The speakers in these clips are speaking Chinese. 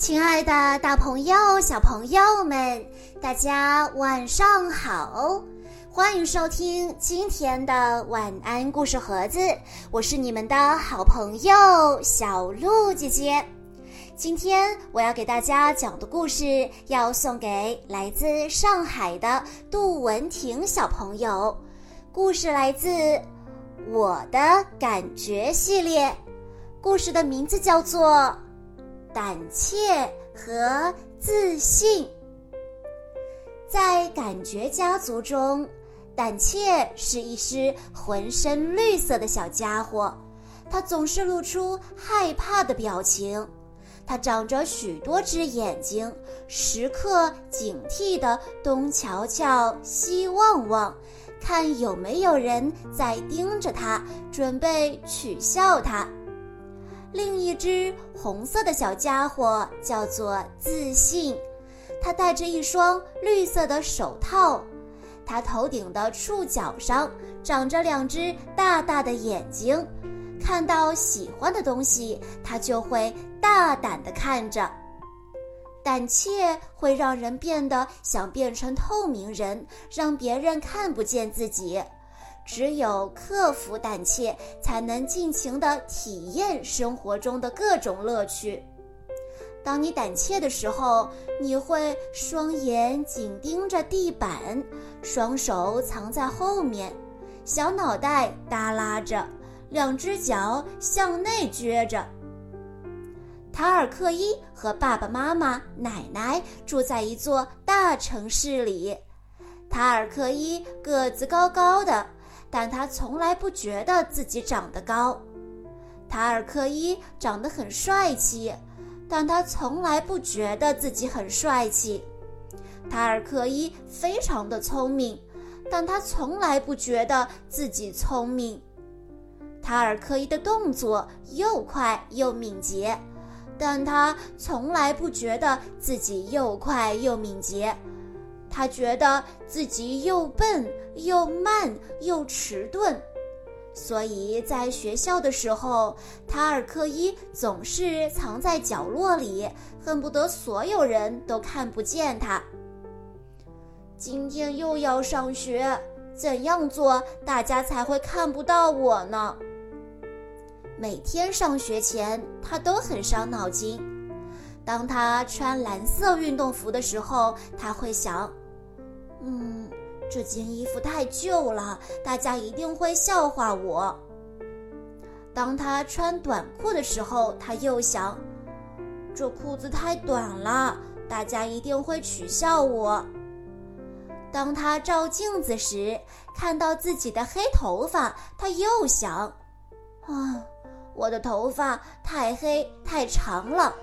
亲爱的，大朋友、小朋友们，大家晚上好！欢迎收听今天的晚安故事盒子，我是你们的好朋友小鹿姐姐。今天我要给大家讲的故事，要送给来自上海的杜文婷小朋友。故事来自《我的感觉》系列，故事的名字叫做。胆怯和自信，在感觉家族中，胆怯是一只浑身绿色的小家伙，它总是露出害怕的表情。它长着许多只眼睛，时刻警惕地东瞧瞧、西望望，看有没有人在盯着它，准备取笑它。另一只红色的小家伙叫做自信，它戴着一双绿色的手套，它头顶的触角上长着两只大大的眼睛，看到喜欢的东西，它就会大胆地看着。胆怯会让人变得想变成透明人，让别人看不见自己。只有克服胆怯，才能尽情地体验生活中的各种乐趣。当你胆怯的时候，你会双眼紧盯着地板，双手藏在后面，小脑袋耷拉着，两只脚向内撅着。塔尔克伊和爸爸妈妈、奶奶住在一座大城市里。塔尔克伊个子高高的。但他从来不觉得自己长得高，塔尔克伊长得很帅气，但他从来不觉得自己很帅气。塔尔克伊非常的聪明，但他从来不觉得自己聪明。塔尔克伊的动作又快又敏捷，但他从来不觉得自己又快又敏捷。他觉得自己又笨又慢又迟钝，所以在学校的时候，塔尔克伊总是藏在角落里，恨不得所有人都看不见他。今天又要上学，怎样做大家才会看不到我呢？每天上学前，他都很伤脑筋。当他穿蓝色运动服的时候，他会想。嗯，这件衣服太旧了，大家一定会笑话我。当他穿短裤的时候，他又想，这裤子太短了，大家一定会取笑我。当他照镜子时，看到自己的黑头发，他又想，啊，我的头发太黑太长了。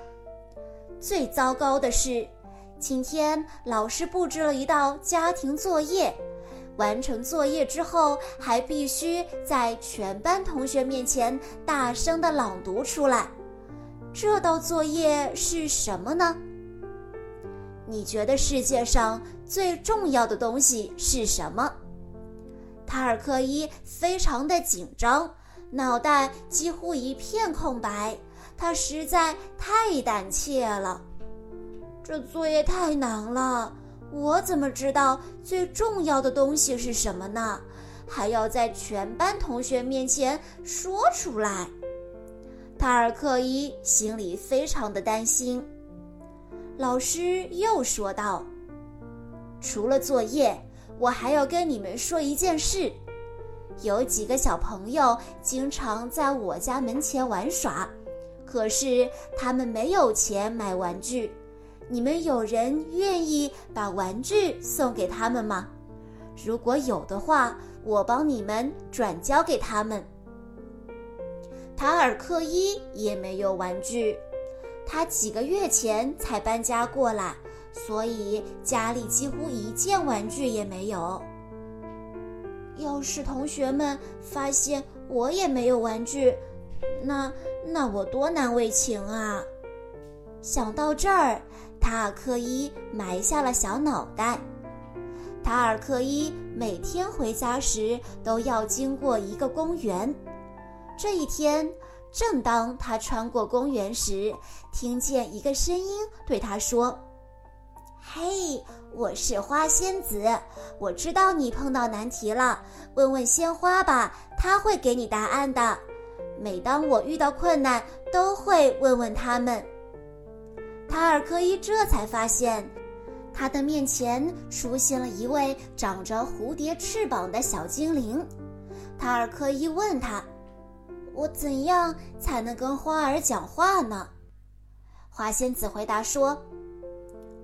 最糟糕的是。今天老师布置了一道家庭作业，完成作业之后还必须在全班同学面前大声的朗读出来。这道作业是什么呢？你觉得世界上最重要的东西是什么？塔尔克伊非常的紧张，脑袋几乎一片空白，他实在太胆怯了。这作业太难了，我怎么知道最重要的东西是什么呢？还要在全班同学面前说出来。塔尔克伊心里非常的担心。老师又说道：“除了作业，我还要跟你们说一件事。有几个小朋友经常在我家门前玩耍，可是他们没有钱买玩具。”你们有人愿意把玩具送给他们吗？如果有的话，我帮你们转交给他们。塔尔克伊也没有玩具，他几个月前才搬家过来，所以家里几乎一件玩具也没有。要是同学们发现我也没有玩具，那那我多难为情啊！想到这儿。塔尔克伊埋下了小脑袋。塔尔克伊每天回家时都要经过一个公园。这一天，正当他穿过公园时，听见一个声音对他说：“嘿，我是花仙子，我知道你碰到难题了，问问鲜花吧，他会给你答案的。每当我遇到困难，都会问问他们。”塔尔科伊这才发现，他的面前出现了一位长着蝴蝶翅膀的小精灵。塔尔科伊问他：“我怎样才能跟花儿讲话呢？”花仙子回答说：“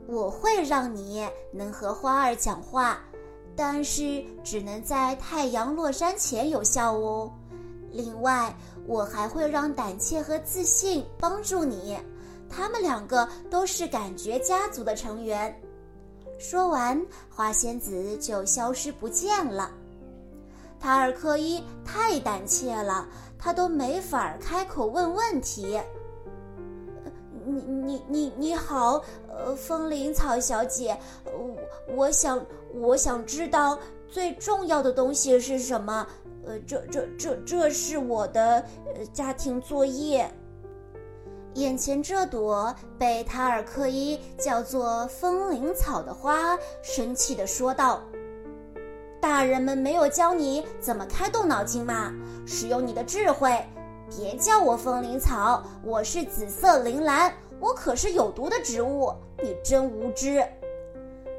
我会让你能和花儿讲话，但是只能在太阳落山前有效哦。另外，我还会让胆怯和自信帮助你。”他们两个都是感觉家族的成员。说完，花仙子就消失不见了。塔尔科伊太胆怯了，他都没法开口问问题。你你你你好，呃，风铃草小姐，我我想我想知道最重要的东西是什么？呃，这这这这是我的呃家庭作业。眼前这朵被塔尔克伊叫做风铃草的花，生气地说道：“大人们没有教你怎么开动脑筋吗？使用你的智慧！别叫我风铃草，我是紫色铃兰，我可是有毒的植物。你真无知！”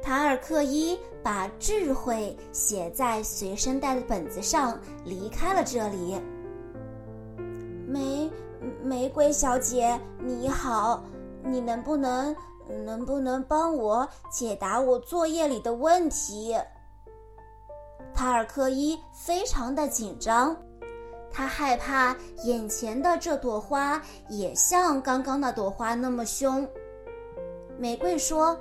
塔尔克伊把智慧写在随身带的本子上，离开了这里。没。玫瑰小姐，你好，你能不能能不能帮我解答我作业里的问题？塔尔科伊非常的紧张，他害怕眼前的这朵花也像刚刚那朵花那么凶。玫瑰说：“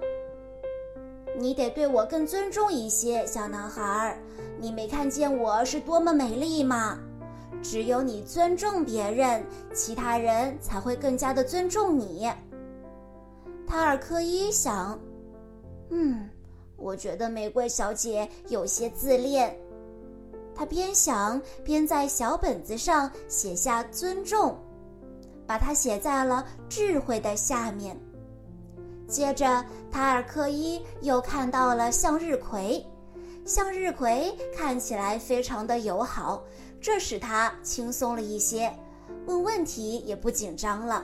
你得对我更尊重一些，小男孩儿，你没看见我是多么美丽吗？”只有你尊重别人，其他人才会更加的尊重你。塔尔科伊想，嗯，我觉得玫瑰小姐有些自恋。他边想边在小本子上写下“尊重”，把它写在了“智慧”的下面。接着，塔尔科伊又看到了向日葵，向日葵看起来非常的友好。这使他轻松了一些，问问题也不紧张了。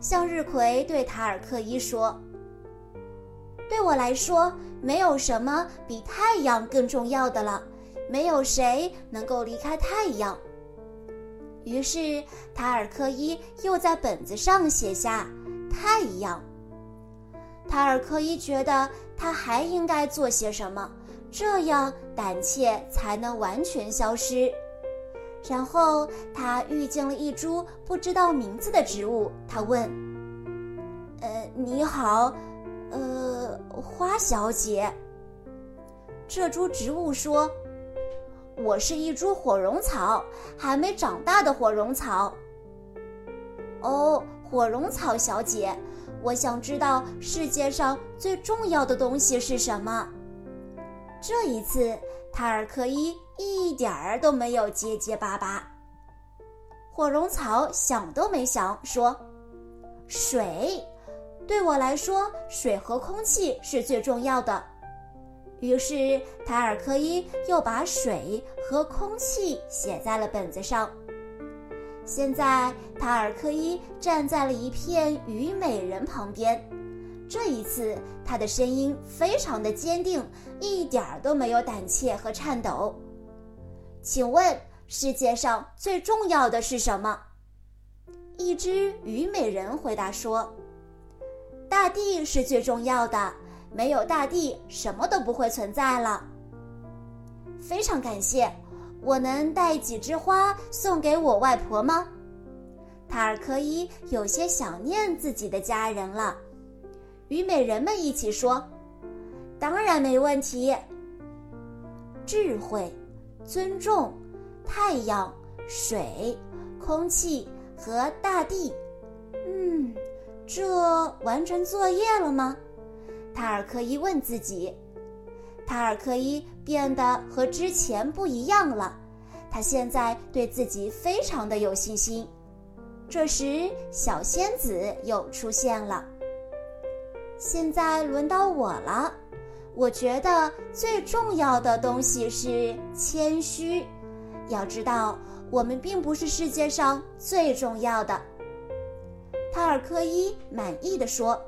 向日葵对塔尔克伊说：“对我来说，没有什么比太阳更重要的了，没有谁能够离开太阳。”于是塔尔克伊又在本子上写下“太阳”。塔尔克伊觉得他还应该做些什么，这样胆怯才能完全消失。然后他遇见了一株不知道名字的植物。他问：“呃，你好，呃，花小姐。”这株植物说：“我是一株火绒草，还没长大的火绒草。”哦，火绒草小姐，我想知道世界上最重要的东西是什么。这一次，塔尔科伊。一点儿都没有结结巴巴。火绒草想都没想说：“水，对我来说，水和空气是最重要的。”于是塔尔科伊又把水和空气写在了本子上。现在塔尔科伊站在了一片虞美人旁边，这一次他的声音非常的坚定，一点儿都没有胆怯和颤抖。请问世界上最重要的是什么？一只虞美人回答说：“大地是最重要的，没有大地，什么都不会存在了。”非常感谢，我能带几枝花送给我外婆吗？塔尔科伊有些想念自己的家人了。虞美人们一起说：“当然没问题。”智慧。尊重太阳、水、空气和大地。嗯，这完成作业了吗？塔尔科伊问自己。塔尔科伊变得和之前不一样了，他现在对自己非常的有信心。这时，小仙子又出现了。现在轮到我了。我觉得最重要的东西是谦虚。要知道，我们并不是世界上最重要的。塔尔科伊满意的说：“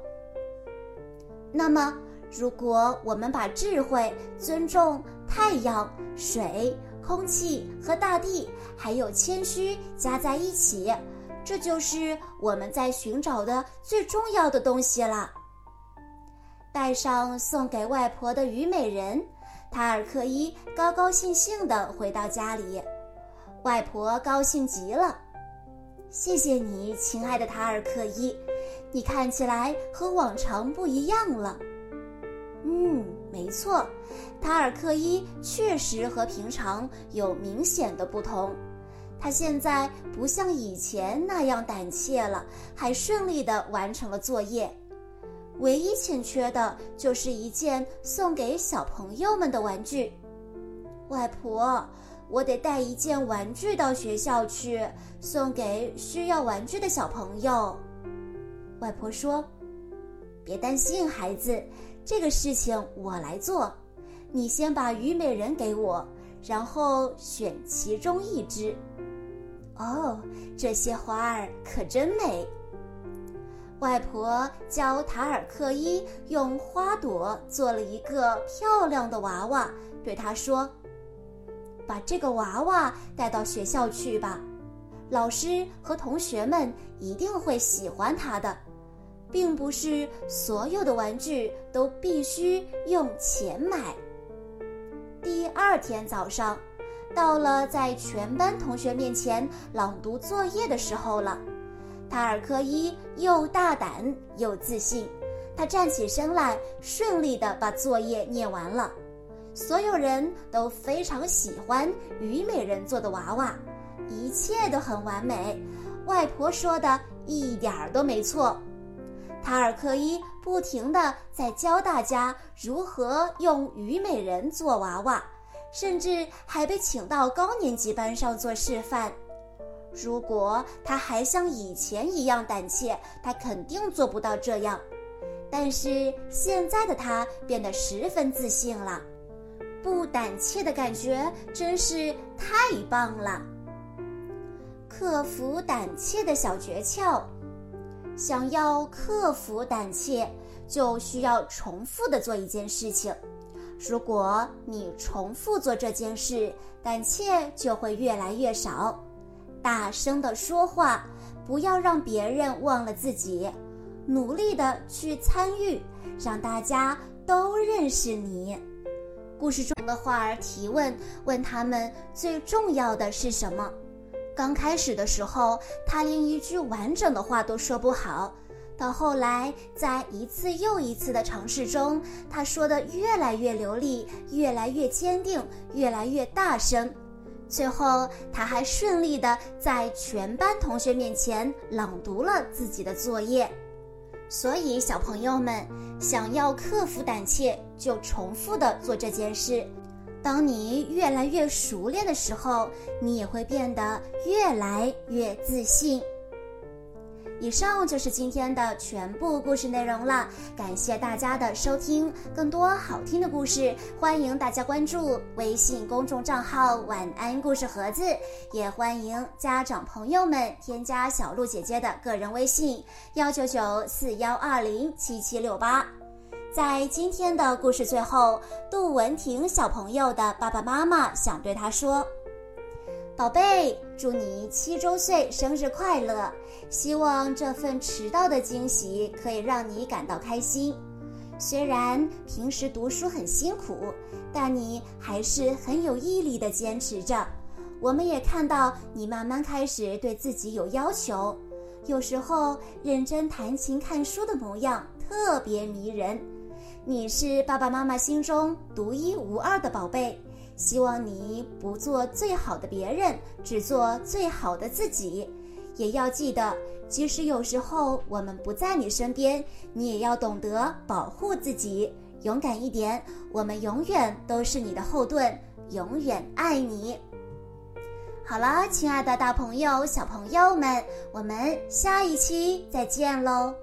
那么，如果我们把智慧、尊重太阳、水、空气和大地，还有谦虚加在一起，这就是我们在寻找的最重要的东西了。”带上送给外婆的虞美人，塔尔克伊高高兴兴地回到家里。外婆高兴极了，谢谢你，亲爱的塔尔克伊，你看起来和往常不一样了。嗯，没错，塔尔克伊确实和平常有明显的不同。他现在不像以前那样胆怯了，还顺利地完成了作业。唯一欠缺的就是一件送给小朋友们的玩具。外婆，我得带一件玩具到学校去，送给需要玩具的小朋友。外婆说：“别担心，孩子，这个事情我来做。你先把虞美人给我，然后选其中一只。哦，这些花儿可真美。”外婆教塔尔克伊用花朵做了一个漂亮的娃娃，对他说：“把这个娃娃带到学校去吧，老师和同学们一定会喜欢它的。并不是所有的玩具都必须用钱买。”第二天早上，到了在全班同学面前朗读作业的时候了。塔尔科伊又大胆又自信，他站起身来，顺利地把作业念完了。所有人都非常喜欢虞美人做的娃娃，一切都很完美。外婆说的一点儿都没错。塔尔科伊不停地在教大家如何用虞美人做娃娃，甚至还被请到高年级班上做示范。如果他还像以前一样胆怯，他肯定做不到这样。但是现在的他变得十分自信了，不胆怯的感觉真是太棒了。克服胆怯的小诀窍：想要克服胆怯，就需要重复的做一件事情。如果你重复做这件事，胆怯就会越来越少。大声地说话，不要让别人忘了自己，努力的去参与，让大家都认识你。故事中的花儿提问，问他们最重要的是什么？刚开始的时候，他连一句完整的话都说不好，到后来，在一次又一次的尝试中，他说的越来越流利，越来越坚定，越来越大声。最后，他还顺利的在全班同学面前朗读了自己的作业。所以，小朋友们想要克服胆怯，就重复的做这件事。当你越来越熟练的时候，你也会变得越来越自信。以上就是今天的全部故事内容了，感谢大家的收听。更多好听的故事，欢迎大家关注微信公众账号“晚安故事盒子”，也欢迎家长朋友们添加小鹿姐姐的个人微信：幺九九四幺二零七七六八。在今天的故事最后，杜文婷小朋友的爸爸妈妈想对他说。宝贝，祝你七周岁生日快乐！希望这份迟到的惊喜可以让你感到开心。虽然平时读书很辛苦，但你还是很有毅力的坚持着。我们也看到你慢慢开始对自己有要求，有时候认真弹琴、看书的模样特别迷人。你是爸爸妈妈心中独一无二的宝贝。希望你不做最好的别人，只做最好的自己。也要记得，即使有时候我们不在你身边，你也要懂得保护自己，勇敢一点。我们永远都是你的后盾，永远爱你。好了，亲爱的大朋友、小朋友们，我们下一期再见喽。